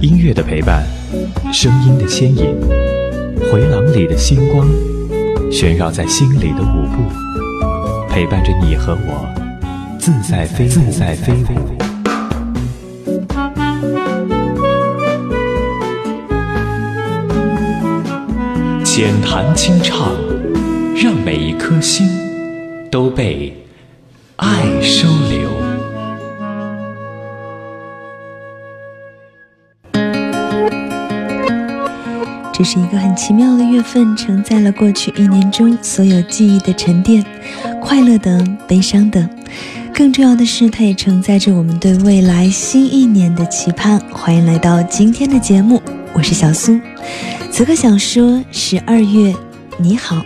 音乐的陪伴，声音的牵引，回廊里的星光，旋绕在心里的舞步，陪伴着你和我，自在飞自在飞舞。浅谈轻唱，让每一颗心都被爱收留。这是一个很奇妙的月份，承载了过去一年中所有记忆的沉淀，快乐的、悲伤的。更重要的是，它也承载着我们对未来新一年的期盼。欢迎来到今天的节目，我是小苏。此刻想说，十二月你好，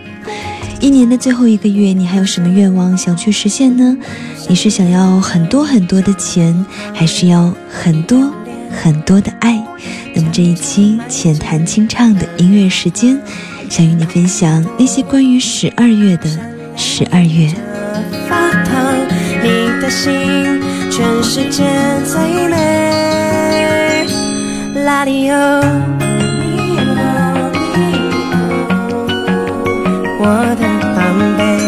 一年的最后一个月，你还有什么愿望想去实现呢？你是想要很多很多的钱，还是要很多很多的爱？那么这一期浅谈清唱的音乐时间，想与你分享那些关于十二月的十二月。发烫，你的心，全世界最美。拉里欧，我的宝贝。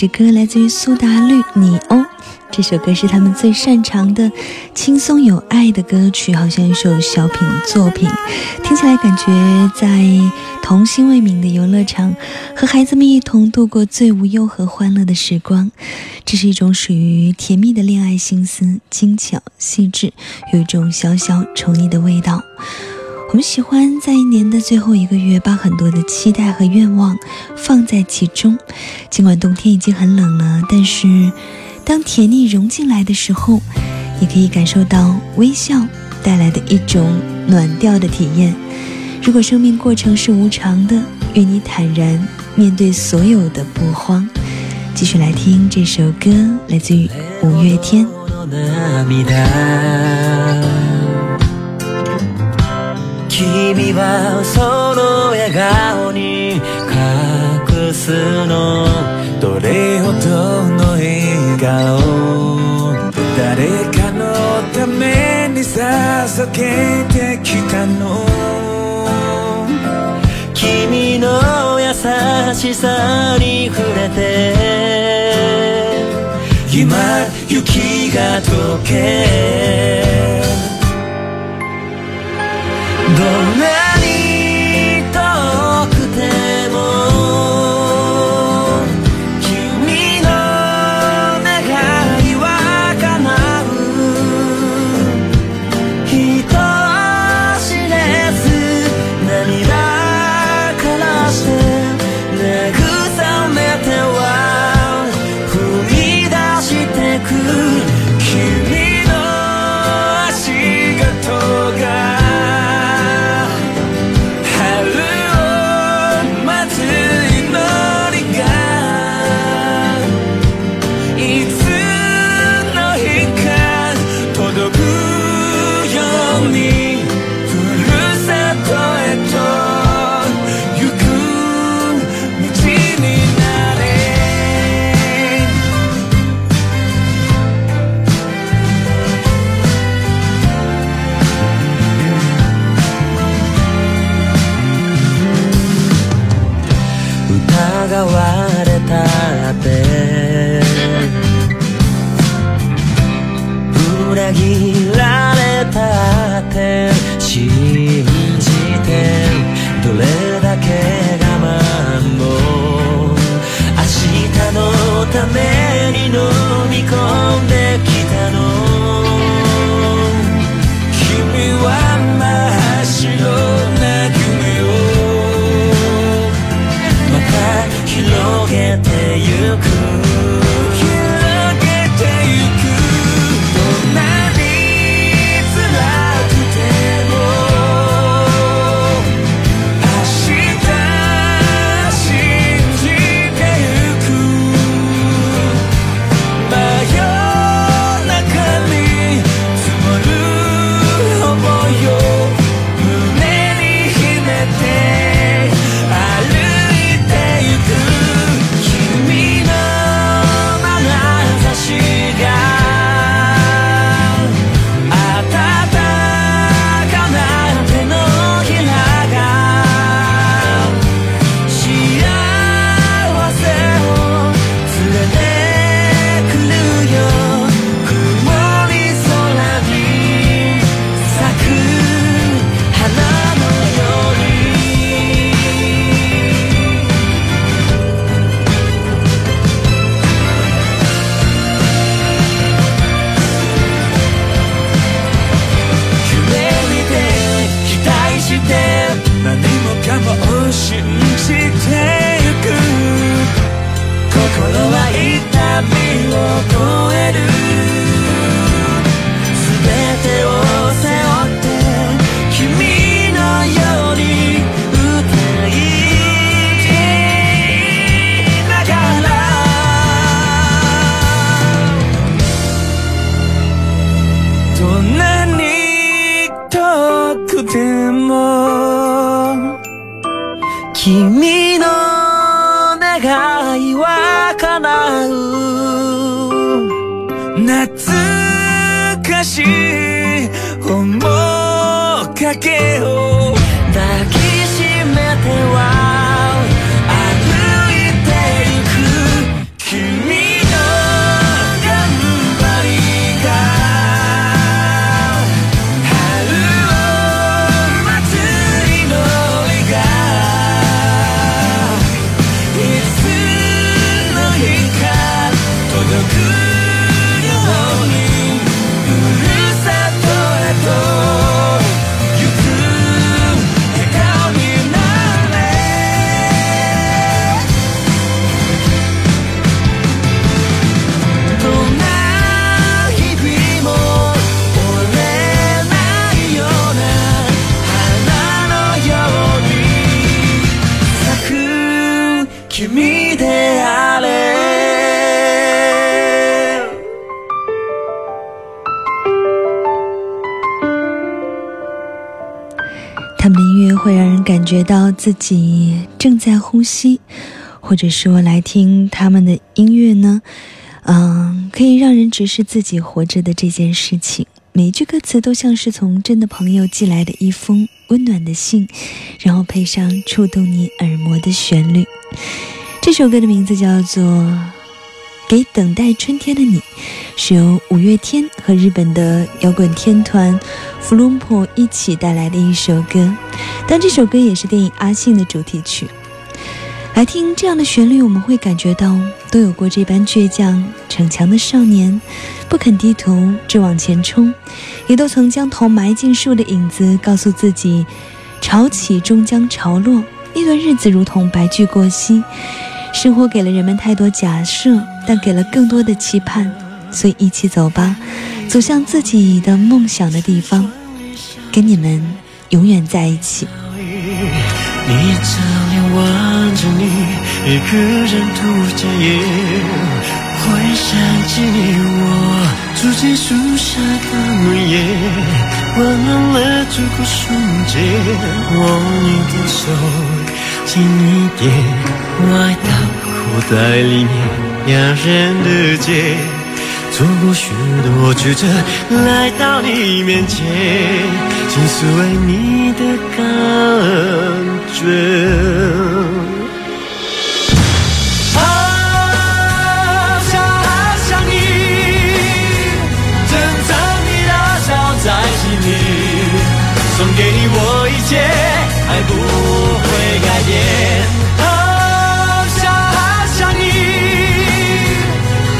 这歌来自于苏打绿《你哦》，这首歌是他们最擅长的轻松有爱的歌曲，好像一首小品作品，听起来感觉在童心未泯的游乐场，和孩子们一同度过最无忧和欢乐的时光。这是一种属于甜蜜的恋爱心思，精巧细致，有一种小小宠溺的味道。我们喜欢在一年的最后一个月，把很多的期待和愿望放在其中。尽管冬天已经很冷了，但是当甜蜜融进来的时候，你可以感受到微笑带来的一种暖调的体验。如果生命过程是无常的，愿你坦然面对所有的不慌。继续来听这首歌，来自于五月天。君はその笑顔に隠すのどれほどの笑顔誰かのために捧げてきたの？君の優しさに触れて。今雪が溶け。the がわれたって。裏切られたって。信じてどれだけ到自己正在呼吸或者说来听他们的音乐呢？嗯可以让人直视自己活着的这件事情。每一句歌词都像是从真的朋友寄来的一封温暖的信然后配上触动你耳膜的旋律。这首歌的名字叫做给等待春天的你，是由五月天和日本的摇滚天团 Flumpo 一起带来的一首歌。但这首歌也是电影《阿信》的主题曲。来听这样的旋律，我们会感觉到都有过这般倔强逞强的少年，不肯低头，只往前冲；也都曾将头埋进树的影子，告诉自己，潮起终将潮落。那段日子如同白驹过隙。生活给了人们太多假设，但给了更多的期盼，所以一起走吧，走向自己的梦想的地方，跟你们永远在一起。你张脸望着你，一个人独角夜，会想起你我住进树下的落叶，温暖了这个瞬间，握你的手。近一点，外套口袋里面，两人的街，走过许多曲折，来到你面前，倾诉爱你的感觉。好想好想你，珍藏你的笑在心里，送给你我一切，不会。改变，好想好想你，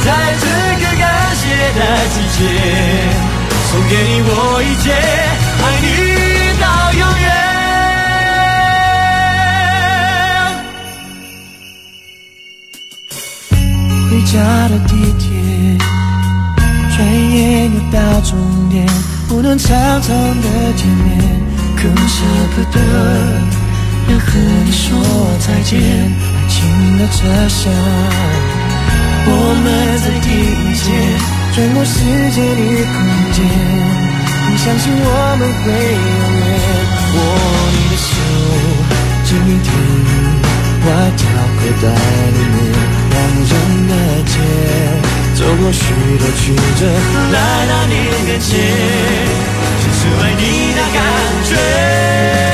在这个感谢的季节，送给你我一切，爱你到永远。回家的地铁，转眼又到终点，不能长长的见面，更舍不得。要和你说再见，爱情的车厢，我们在第一节，穿过时间与空间，你相信我们会永远。握你的手，这一天，外套口袋里面，两人的肩，走过许多曲折，来到你面前，倾诉爱你的感觉。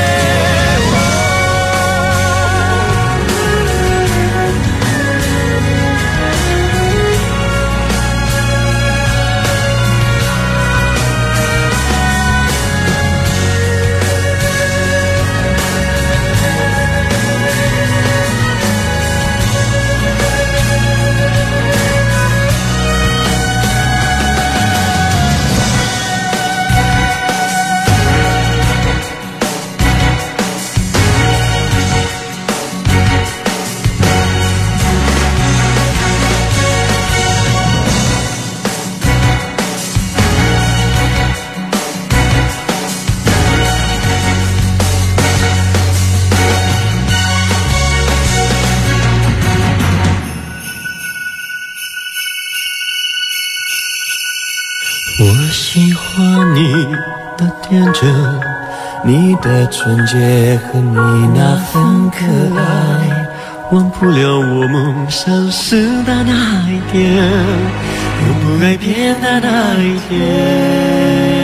我喜欢你的天真，你的纯洁和你那份可爱，忘不了我梦消失的那一天，永不改变的那一天。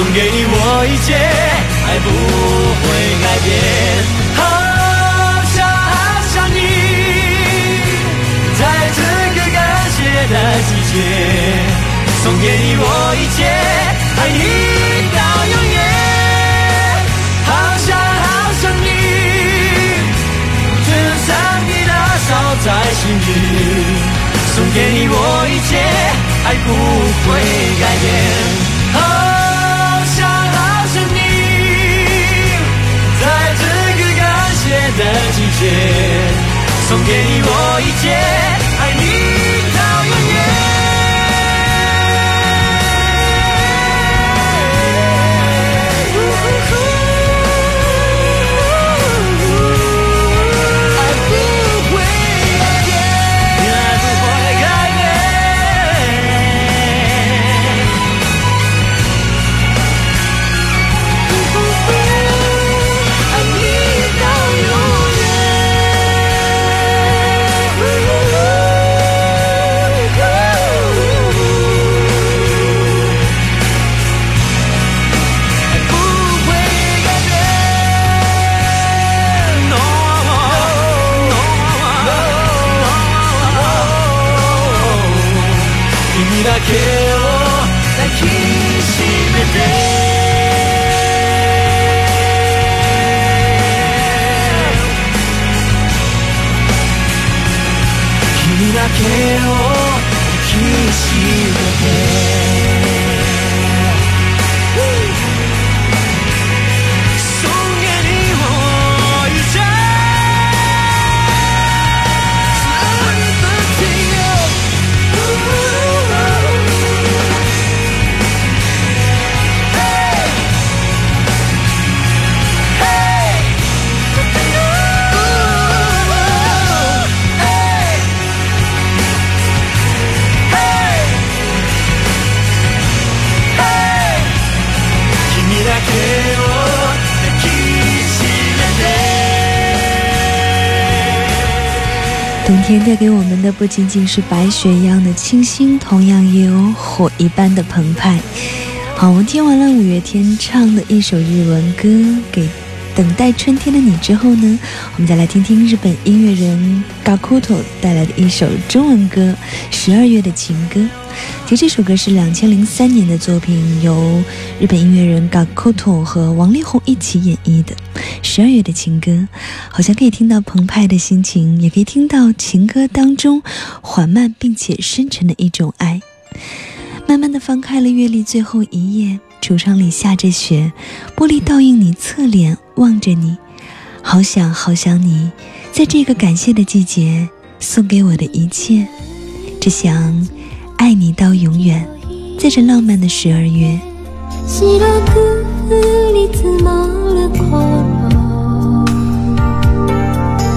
送给你我一切，爱不会改变。好想好想你，在这个感谢的季节，送给你我一切，爱你到永远。好想好想你，珍藏你的手在心里，送给你我一切，爱不会改变。送给你我一切。天带给我们的不仅仅是白雪一样的清新，同样也有火一般的澎湃。好，我们听完了五月天唱的一首日文歌《给等待春天的你》之后呢，我们再来听听日本音乐人 Gakuto 带来的一首中文歌《十二月的情歌》。其实这首歌是两千零三年的作品，由日本音乐人 Gakuto 和王力宏一起演绎的《十二月的情歌》，好像可以听到澎湃的心情，也可以听到情歌当中缓慢并且深沉的一种爱。慢慢的翻开了月历最后一页，橱窗里下着雪，玻璃倒映你侧脸望着你，好想好想你，在这个感谢的季节送给我的一切，只想爱你到永远，在这浪漫的十二月。白く降り積もる頃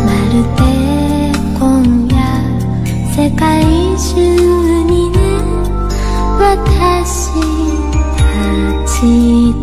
まるで今夜世界中 你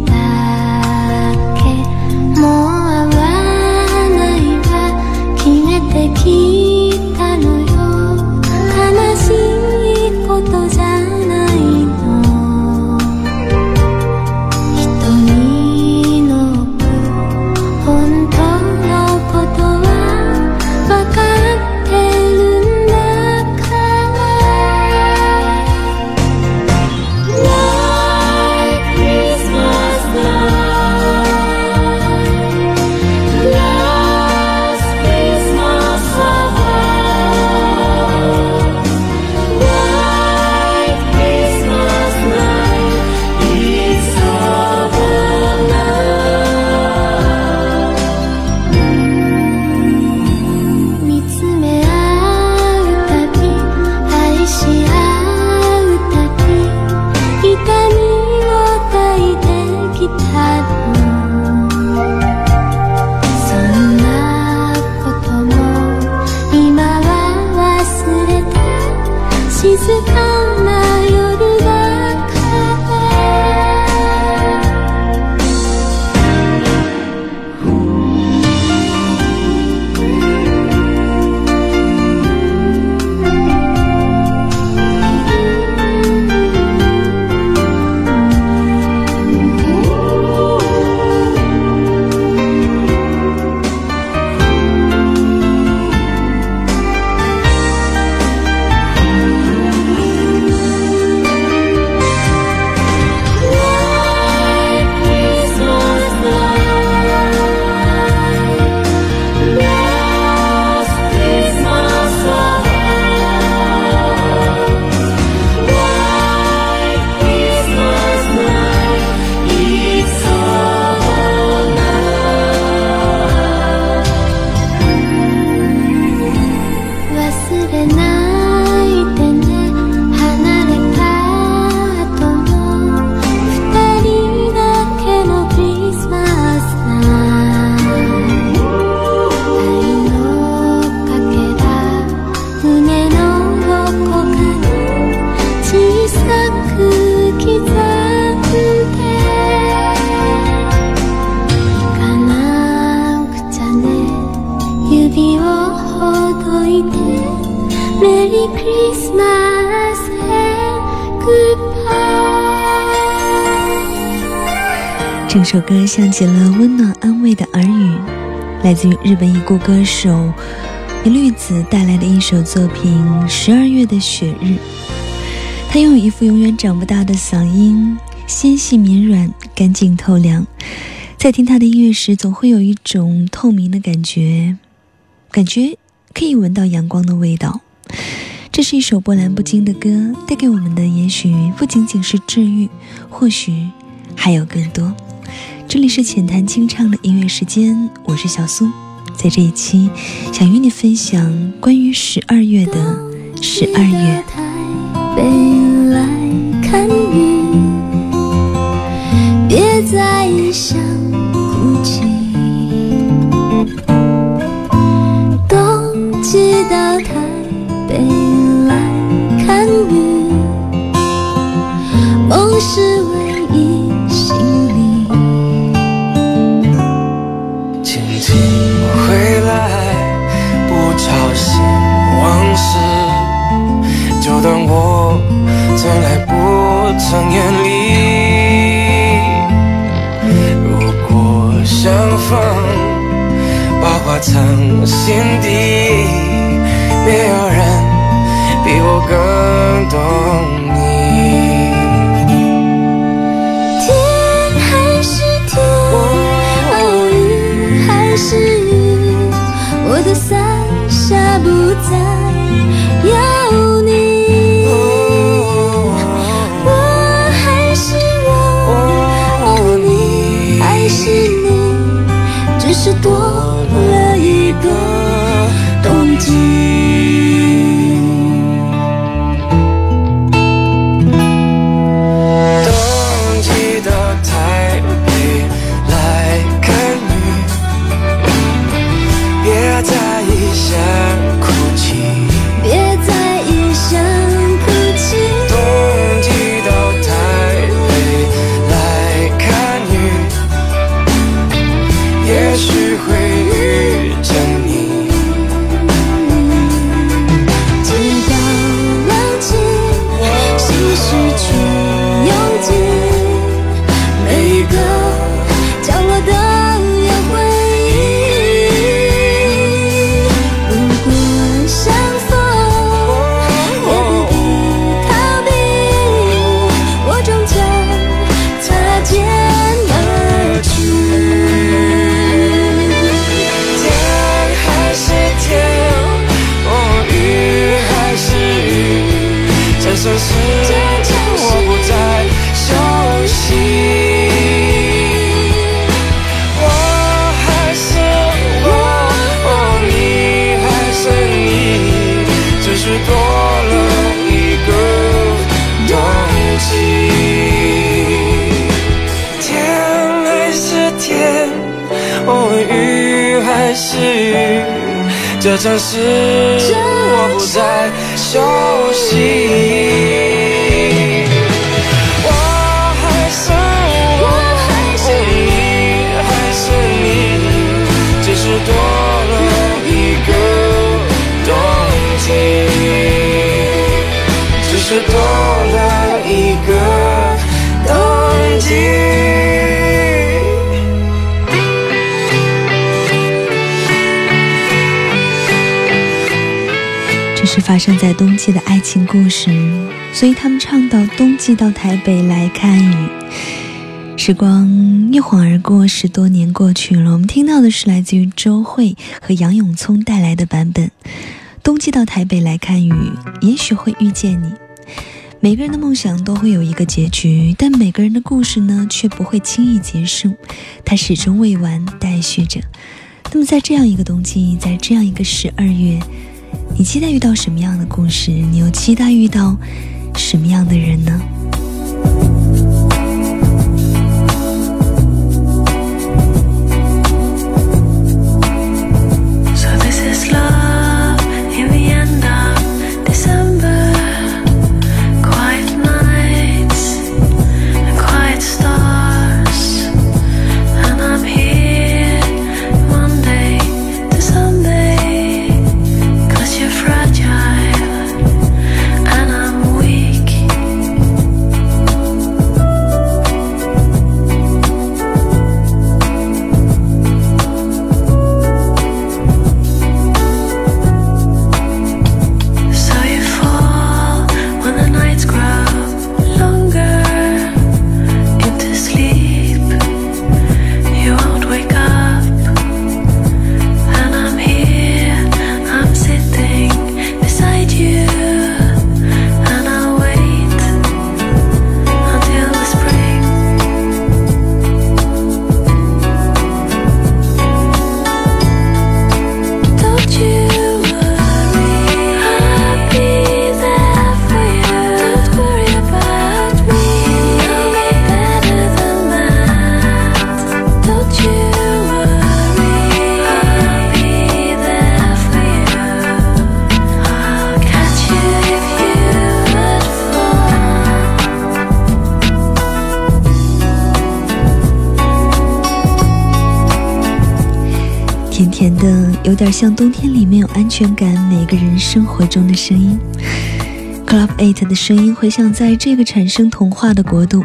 首歌像极了温暖安慰的耳语，来自于日本已故歌手野绿子带来的一首作品《十二月的雪日》。他拥有一副永远长不大的嗓音，纤细绵软，干净透亮。在听他的音乐时，总会有一种透明的感觉，感觉可以闻到阳光的味道。这是一首波澜不惊的歌，带给我们的也许不仅仅是治愈，或许还有更多。这里是浅谈清唱的音乐时间，我是小苏，在这一期想与你分享关于十二月的十二月。北来看雨，别在异乡哭泣。冬季到台北来看雨，梦是唯从来不曾远离。如果相逢，把话藏心底，没有人比我更懂你。在这城市我不再熟悉。我还是我，哦，你还是你，只是多了一个冬季，只是多了一个冬季。这是发生在冬季的爱情故事，所以他们唱到冬季到台北来看雨。时光一晃而过，十多年过去了，我们听到的是来自于周慧和杨永聪带来的版本。冬季到台北来看雨，也许会遇见你。每个人的梦想都会有一个结局，但每个人的故事呢，却不会轻易结束，它始终未完待续着。那么，在这样一个冬季，在这样一个十二月，你期待遇到什么样的故事？你又期待遇到什么样的人呢？像冬天里面有安全感每个人生活中的声音。Club Eight 的声音回响在这个产生童话的国度，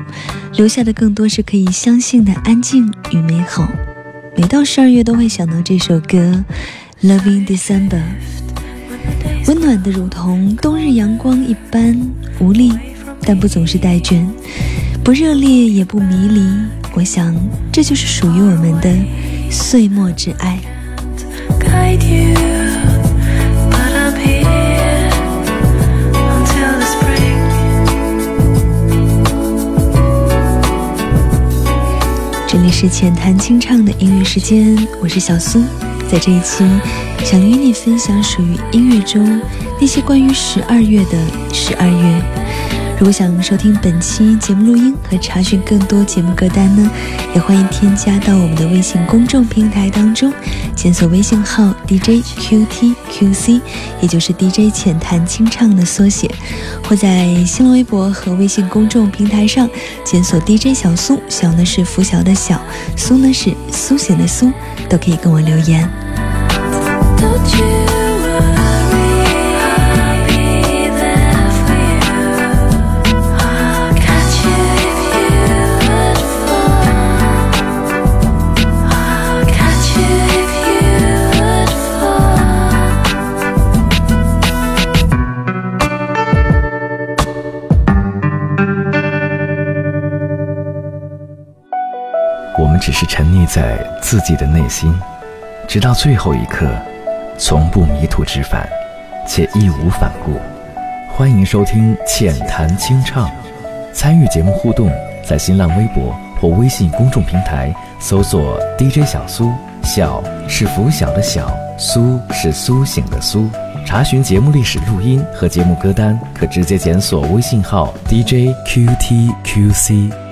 留下的更多是可以相信的安静与美好。每到十二月都会想到这首歌《Loving December》，温暖的如同冬日阳光一般无力，但不总是带倦，不热烈也不迷离。我想，这就是属于我们的岁末之爱。这里是浅谈清唱的音乐时间，我是小苏。在这一期，想与你分享属于音乐中那些关于十二月的十二月。如果想收听本期节目录音和查询更多节目歌单呢，也欢迎添加到我们的微信公众平台当中，检索微信号 DJ QTQC，也就是 DJ 浅谈清唱的缩写，或在新浪微博和微信公众平台上检索 DJ 小苏，小呢是拂晓的小，苏呢是苏醒的苏，都可以跟我留言。在自己的内心，直到最后一刻，从不迷途知返，且义无反顾。欢迎收听《浅谈清唱》，参与节目互动，在新浪微博或微信公众平台搜索 “DJ 小苏”，小是拂晓的小，苏是苏醒的苏。查询节目历史录音和节目歌单，可直接检索微信号 DJ QTQC。